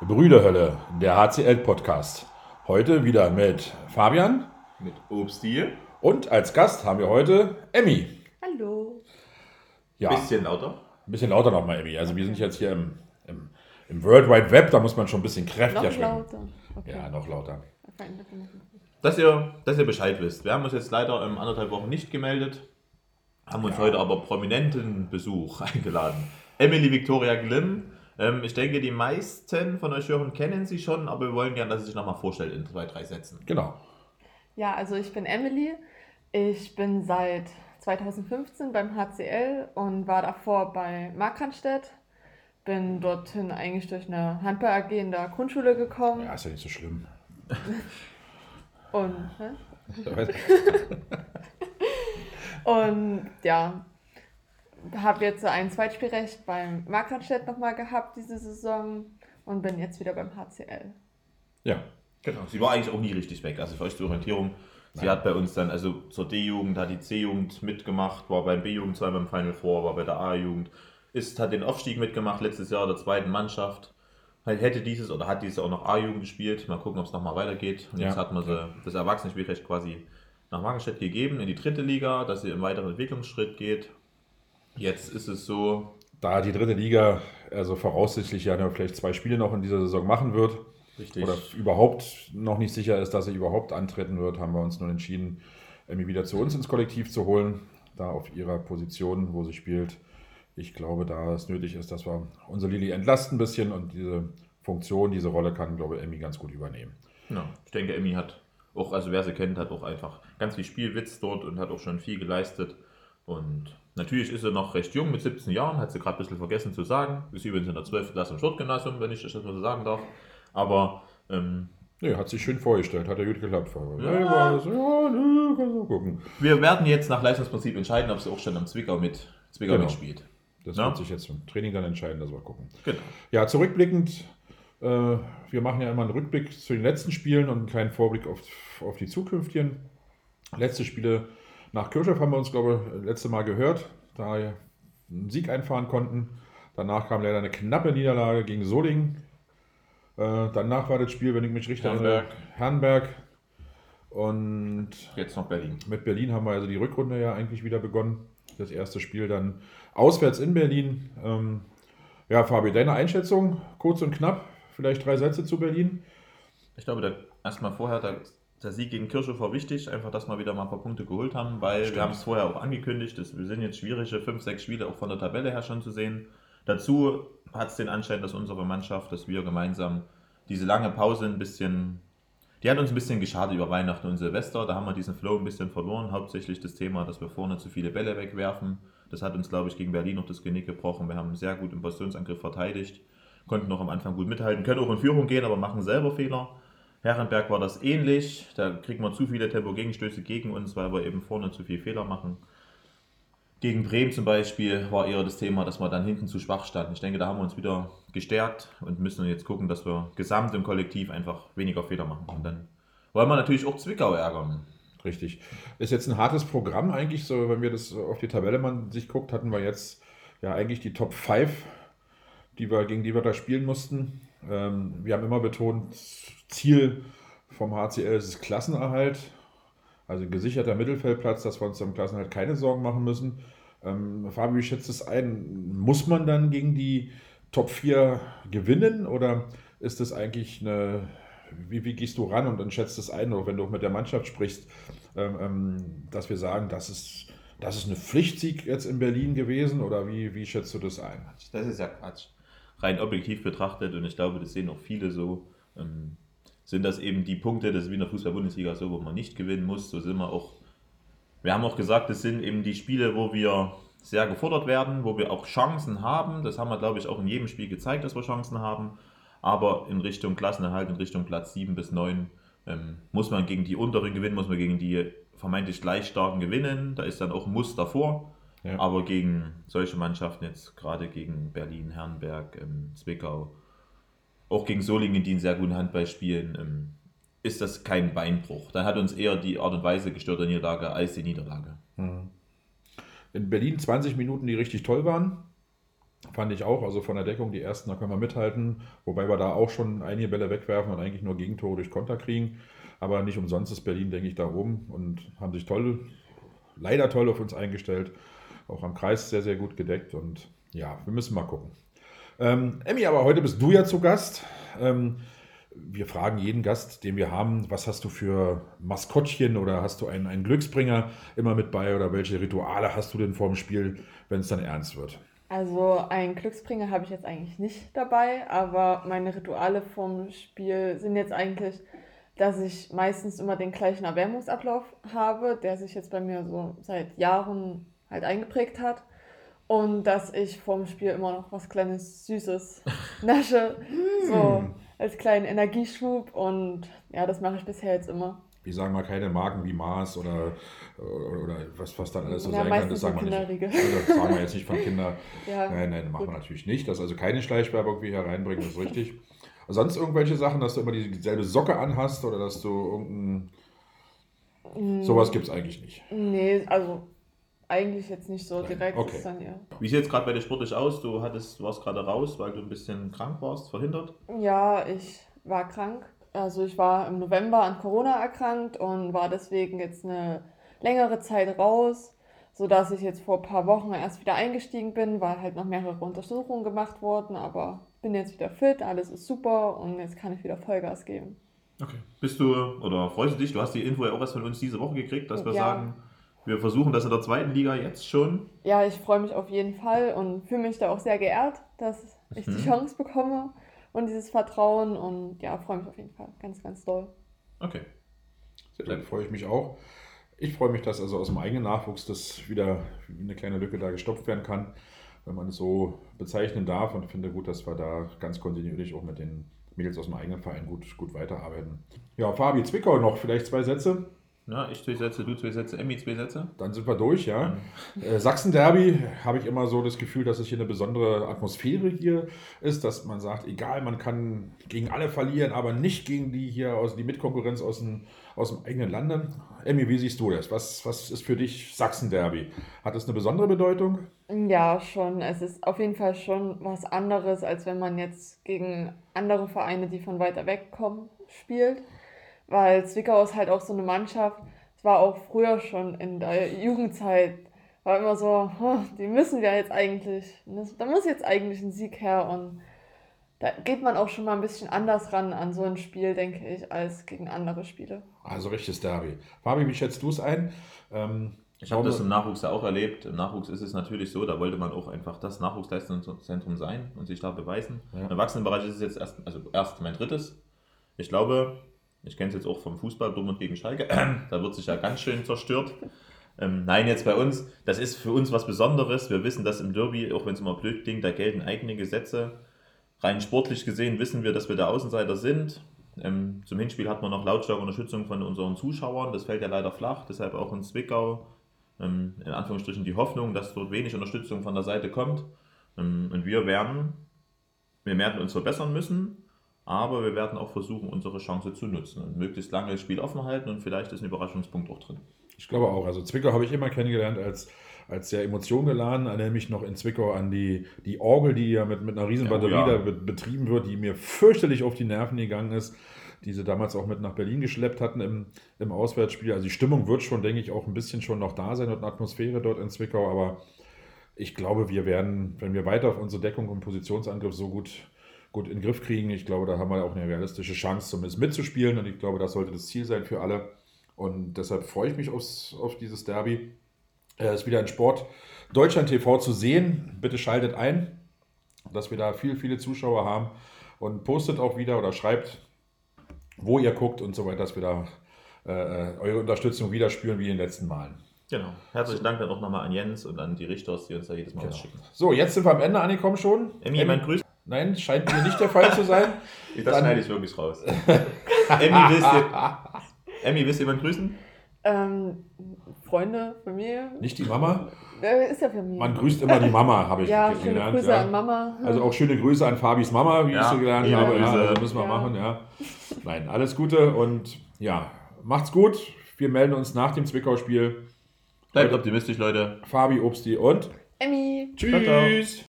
Brüderhölle, der HCL-Podcast. Heute wieder mit Fabian Mit Obsti. und als Gast haben wir heute Emmy. Hallo. Ja, Bisschen lauter. ein bisschen lauter nochmal, Emmy. Also wir sind jetzt hier im, im, im World Wide Web, da muss man schon ein bisschen kräftiger Noch schwingen. lauter. Okay. Ja, noch lauter. Dass ihr, dass ihr Bescheid wisst. Wir haben uns jetzt leider in anderthalb Wochen nicht gemeldet, haben uns Ja. heute aber prominenten Besuch eingeladen. Emily Victoria Glimm. Ähm, ich denke, die meisten von euch Hörern kennen sie schon, aber wir wollen gerne, dass sie sich nochmal vorstellt in zwei, drei Sätzen. Genau. Ja, also ich bin Emily. Ich bin seit 2015 beim HCL und war davor bei Markranstädt. Bin dorthin eigentlich durch eine Handball AG in der Grundschule gekommen. Ja, ist ja nicht so schlimm. Und, hä? und ja, habe jetzt so ein Zweitspielrecht beim Markranstädt nochmal gehabt diese Saison und bin jetzt wieder beim HCL. Ja, Genau. Sie war eigentlich auch nie richtig weg. Also für euch zur Orientierung. Sie Nein. hat bei uns dann, also zur D-Jugend, hat die C-Jugend mitgemacht, war beim B-Jugend zweimal im Final Four, war bei der A-Jugend, ist, hat den Aufstieg mitgemacht, letztes Jahr der zweiten Mannschaft. Halt Hätte dieses oder hat dieses auch noch A-Jugend gespielt. Mal gucken, ob es nochmal weitergeht. Und Ja. jetzt hat man sie, das Erwachsenenspielrecht quasi nach Wagenstedt gegeben in die dritte Liga, dass sie im weiteren Entwicklungsschritt geht. Jetzt ist es so, da die dritte Liga also voraussichtlich ja vielleicht zwei Spiele noch in dieser Saison machen wird richtig. oder überhaupt noch nicht sicher ist, dass sie überhaupt antreten wird, haben wir uns nun entschieden, Emmy wieder zu uns ins Kollektiv zu holen, da auf ihrer Position, wo sie spielt. Ich glaube, da es nötig ist, dass wir unsere Lilly entlasten ein bisschen und diese Funktion, diese Rolle kann, glaube ich, Emmy ganz gut übernehmen. Ja, ich denke, Emmy hat auch, also wer sie kennt, hat auch einfach ganz viel Spielwitz dort und hat auch schon viel geleistet. Und natürlich ist sie noch recht jung, mit 17 Jahren, hat sie gerade ein bisschen vergessen zu sagen. Ist übrigens in der 12. Klasse im Sportgymnasium, wenn ich das mal so sagen darf. Aber ähm, Nee, hat sich schön vorgestellt, hat ja gut geklappt. Ja. Ja, nee, kannst du gucken. wir werden jetzt nach Leistungsprinzip entscheiden, ob sie auch schon am Zwickau mit Zwickau Genau. mitspielt. Das Ja. wird sich jetzt im Training dann entscheiden, dass wir gucken. Genau. Ja, zurückblickend, äh, wir machen ja immer einen Rückblick zu den letzten Spielen und einen kleinen Vorblick auf, auf die zukünftigen. Letzte Spiele nach Kirchhoff haben wir uns, glaube ich, letzte Mal gehört, da wir einen Sieg einfahren konnten. Danach kam leider eine knappe Niederlage gegen Solingen. Äh, danach war das Spiel, wenn ich mich richtig erinnere, Herrenberg. Und Jetzt noch Berlin. mit Berlin haben wir also die Rückrunde ja eigentlich wieder begonnen. Das erste Spiel dann auswärts in Berlin. Ähm, ja, Fabi, deine Einschätzung, kurz und knapp, vielleicht drei Sätze zu Berlin. Ich glaube, da erstmal vorher, der, der Sieg gegen Kirchhoff war wichtig, einfach, dass wir wieder mal ein paar Punkte geholt haben, weil Stimmt. wir haben es vorher auch angekündigt, dass wir sind jetzt schwierige fünf, sechs Spiele auch von der Tabelle her schon zu sehen. Dazu hat es den Anschein, dass unsere Mannschaft, dass wir gemeinsam diese lange Pause ein bisschen, die hat uns ein bisschen geschadet über Weihnachten und Silvester, da haben wir diesen Flow ein bisschen verloren, hauptsächlich das Thema, dass wir vorne zu viele Bälle wegwerfen. Das hat uns, glaube ich, gegen Berlin noch das Genick gebrochen. Wir haben sehr gut im Positionsangriff verteidigt, konnten noch am Anfang gut mithalten, können auch in Führung gehen, aber machen selber Fehler. Herrenberg war das ähnlich. Da kriegen wir zu viele Tempo-Gegenstöße gegen uns, weil wir eben vorne zu viel Fehler machen. Gegen Bremen zum Beispiel war eher das Thema, dass wir dann hinten zu schwach standen. Ich denke, da haben wir uns wieder gestärkt und müssen jetzt gucken, dass wir gesamt im Kollektiv einfach weniger Fehler machen. Und dann wollen wir natürlich auch Zwickau ärgern. Richtig. Ist jetzt ein hartes Programm eigentlich, so wenn wir das auf die Tabelle man sich guckt, hatten wir jetzt ja eigentlich die Top 5, die wir, gegen die wir da spielen mussten. Ähm, wir haben immer betont, Ziel vom HCL ist Klassenerhalt, also gesicherter Mittelfeldplatz, dass wir uns am Klassenerhalt keine Sorgen machen müssen. Ähm, Fabi, wie schätzt es ein? Muss man dann gegen die Top 4 gewinnen oder ist es eigentlich eine, wie, wie gehst du ran und dann schätzt es ein, oder wenn du auch mit der Mannschaft sprichst, ähm, ähm, dass wir sagen, das ist, das ist eine Pflichtsieg jetzt in Berlin gewesen oder wie, wie schätzt du das ein? Das ist ja Quatsch. Rein objektiv betrachtet, und ich glaube, das sehen auch viele so, ähm, sind das eben die Punkte, das ist wie in der Fußball-Bundesliga so, wo man nicht gewinnen muss. So sind wir auch. Wir haben auch gesagt, das sind eben die Spiele, wo wir sehr gefordert werden, wo wir auch Chancen haben. Das haben wir, glaube ich, auch in jedem Spiel gezeigt, dass wir Chancen haben. Aber in Richtung Klassenerhalt, in Richtung Platz 7 bis 9, ähm, muss man gegen die unteren gewinnen, muss man gegen die vermeintlich gleich starken gewinnen. Da ist dann auch ein Muss davor. Ja. Aber gegen solche Mannschaften, jetzt gerade gegen Berlin, Herrenberg, ähm, Zwickau, auch gegen Solingen, die einen sehr guten Handball spielen, ähm, ist das kein Beinbruch. Dann hat uns eher die Art und Weise gestört der Niederlage als die Niederlage. In Berlin 20 Minuten, die richtig toll waren. Fand ich auch. Also von der Deckung, die ersten, da können wir mithalten. Wobei wir da auch schon einige Bälle wegwerfen und eigentlich nur Gegentore durch Konter kriegen. Aber nicht umsonst ist Berlin, denke ich, da oben und haben sich toll, leider toll auf uns eingestellt. Auch am Kreis sehr, sehr gut gedeckt. Und ja, wir müssen mal gucken. Ähm, Emmy, aber heute bist du ja zu Gast. Ähm, wir fragen jeden Gast, den wir haben, was hast du für Maskottchen oder hast du einen, einen Glücksbringer immer mit bei oder welche Rituale hast du denn vor dem Spiel, wenn es dann ernst wird? Also einen Glücksbringer habe ich jetzt eigentlich nicht dabei, aber meine Rituale vom Spiel sind jetzt eigentlich, dass ich meistens immer den gleichen Erwärmungsablauf habe, der sich jetzt bei mir so seit Jahren halt eingeprägt hat. Und dass ich vorm Spiel immer noch was kleines Süßes nasche. so als kleinen Energieschub und ja, das mache ich bisher jetzt immer. Wir sagen mal keine Marken wie Mars oder, oder, oder was, was dann alles so Ja, sein kann, das sagen wir nicht. Also das sagen wir jetzt nicht von Kindern. Ja, Nein, nein, machen wir natürlich nicht. Das also keine Schleichwerbung wir hier reinbringen, das ist richtig. Sonst irgendwelche Sachen, dass du immer dieselbe Socke anhast oder dass du irgendein. Mm, Sowas gibt es eigentlich nicht. Nee, also eigentlich jetzt nicht so direkt. okay. Dann eher. Wie sieht es gerade bei dir sportlich aus? Du, hattest, du warst gerade raus, weil du ein bisschen krank warst, verhindert. Ja, ich war krank. Also ich war im November an Corona erkrankt und war deswegen jetzt eine längere Zeit raus, sodass ich jetzt vor ein paar Wochen erst wieder eingestiegen bin, weil halt noch mehrere Untersuchungen gemacht wurden, aber bin jetzt wieder fit, alles ist super und jetzt kann ich wieder Vollgas geben. Okay. Bist du oder freust du dich? Du hast die Info ja auch erst von uns diese Woche gekriegt, dass wir Ja. sagen, wir versuchen das in der zweiten Liga jetzt schon. Ja, ich freue mich auf jeden Fall und fühle mich da auch sehr geehrt, dass ich die Mhm. Chance bekomme und dieses Vertrauen und ja, freue mich auf jeden Fall ganz, ganz doll. Okay. Dann freue ich mich auch. Ich freue mich, dass also aus dem eigenen Nachwuchs das wieder wie eine kleine Lücke da gestopft werden kann, wenn man es so bezeichnen darf und finde gut, dass wir da ganz kontinuierlich auch mit den Mädels aus dem eigenen Verein gut, gut weiterarbeiten. Ja, Fabi, Zwickau noch, vielleicht zwei Sätze, Ja, ich zwei Sätze, du zwei Sätze, Emmy zwei Sätze. dann sind wir durch, ja. Äh, Sachsen-Derby habe ich immer so das Gefühl, dass es hier eine besondere Atmosphäre hier ist, dass man sagt, egal, man kann gegen alle verlieren, aber nicht gegen die hier aus die Mitkonkurrenz aus dem, aus dem eigenen Lande. Emmy, wie siehst du das? Was, was ist für dich Sachsen-Derby? Hat es eine besondere Bedeutung? Ja, schon. Es ist auf jeden Fall schon was anderes, als wenn man jetzt gegen andere Vereine, die von weiter weg kommen, spielt. Weil Zwickau ist halt auch so eine Mannschaft, es war auch früher schon in der Jugendzeit, war immer so, "Huh, die müssen wir jetzt eigentlich, da muss jetzt eigentlich ein Sieg her und da geht man auch schon mal ein bisschen anders ran an so ein Spiel, denke ich, als gegen andere Spiele. Also richtiges Derby. Fabi, wie schätzt du es ein? Ähm, Ich habe das im Nachwuchs ja auch erlebt. Im Nachwuchs ist es natürlich so, da wollte man auch einfach das Nachwuchsleistungszentrum sein und sich da beweisen. Ja. Im Erwachsenenbereich ist es jetzt erst, also erst mein drittes. Ich glaube, ich kenne es jetzt auch vom Fußball, Dortmund gegen Schalke, da wird sich ja ganz schön zerstört. Ähm, nein, jetzt bei uns, das ist für uns was Besonderes. Wir wissen, dass im Derby, auch wenn es immer blöd klingt, da gelten eigene Gesetze. Rein sportlich gesehen wissen wir, dass wir der Außenseiter sind. Ähm, zum Hinspiel hat man noch lautstarke Unterstützung von unseren Zuschauern. Das fällt ja leider flach, deshalb auch in Zwickau ähm, in Anführungsstrichen die Hoffnung, dass dort wenig Unterstützung von der Seite kommt. Ähm, und wir werden, wir werden uns verbessern müssen, aber wir werden auch versuchen, unsere Chance zu nutzen und möglichst lange das Spiel offen halten und vielleicht ist ein Überraschungspunkt auch drin. Ich glaube auch. Also Zwickau habe ich immer kennengelernt als, als sehr emotiongeladen. Erinnere mich noch in Zwickau an die, die Orgel, die ja mit, mit einer riesen Ja, oh Batterie ja. da be betrieben wird, die mir fürchterlich auf die Nerven gegangen ist, die sie damals auch mit nach Berlin geschleppt hatten im, im Auswärtsspiel. Also die Stimmung wird schon, denke ich, auch ein bisschen schon noch da sein und eine Atmosphäre dort in Zwickau. Aber ich glaube, wir werden, wenn wir weiter auf unsere Deckung und Positionsangriff so gut, gut in den Griff kriegen, ich glaube, da haben wir auch eine realistische Chance, zumindest mitzuspielen. Und ich glaube, das sollte das Ziel sein für alle. Und deshalb freue ich mich aufs, auf dieses Derby. Es ist wieder ein Sport Deutschland TV zu sehen. Bitte schaltet ein, dass wir da viele, viele Zuschauer haben. Und postet auch wieder oder schreibt, wo ihr guckt und so weiter, dass wir da äh, eure Unterstützung wieder spüren wie in den letzten Malen. Genau. Herzlichen Dank dann auch nochmal an Jens und an die Richters, die uns da jedes Mal was schicken. So, jetzt sind wir am Ende angekommen schon. Emmy, mein Grüß. Nein, scheint mir nicht der Fall zu sein. Das Dann- schneide ich wirklich raus. Emmy, willst du, Emmy, willst du jemanden grüßen? Ähm, Freunde, Familie, Nicht die Mama. ist ja Familie. Man grüßt immer die Mama, habe ich ja, gelernt. Grüße ja. an Mama. Also auch schöne Grüße an Fabis Mama, wie Ja, ich so gelernt liebe habe. Ja, Grüße. also müssen wir Ja. machen, ja. Nein, alles Gute und ja, macht's gut. Wir melden uns nach dem Zwickau-Spiel. Bleibt optimistisch, Leute. Fabi, Obsti und Emmy. tschüss. Ciao, ciao.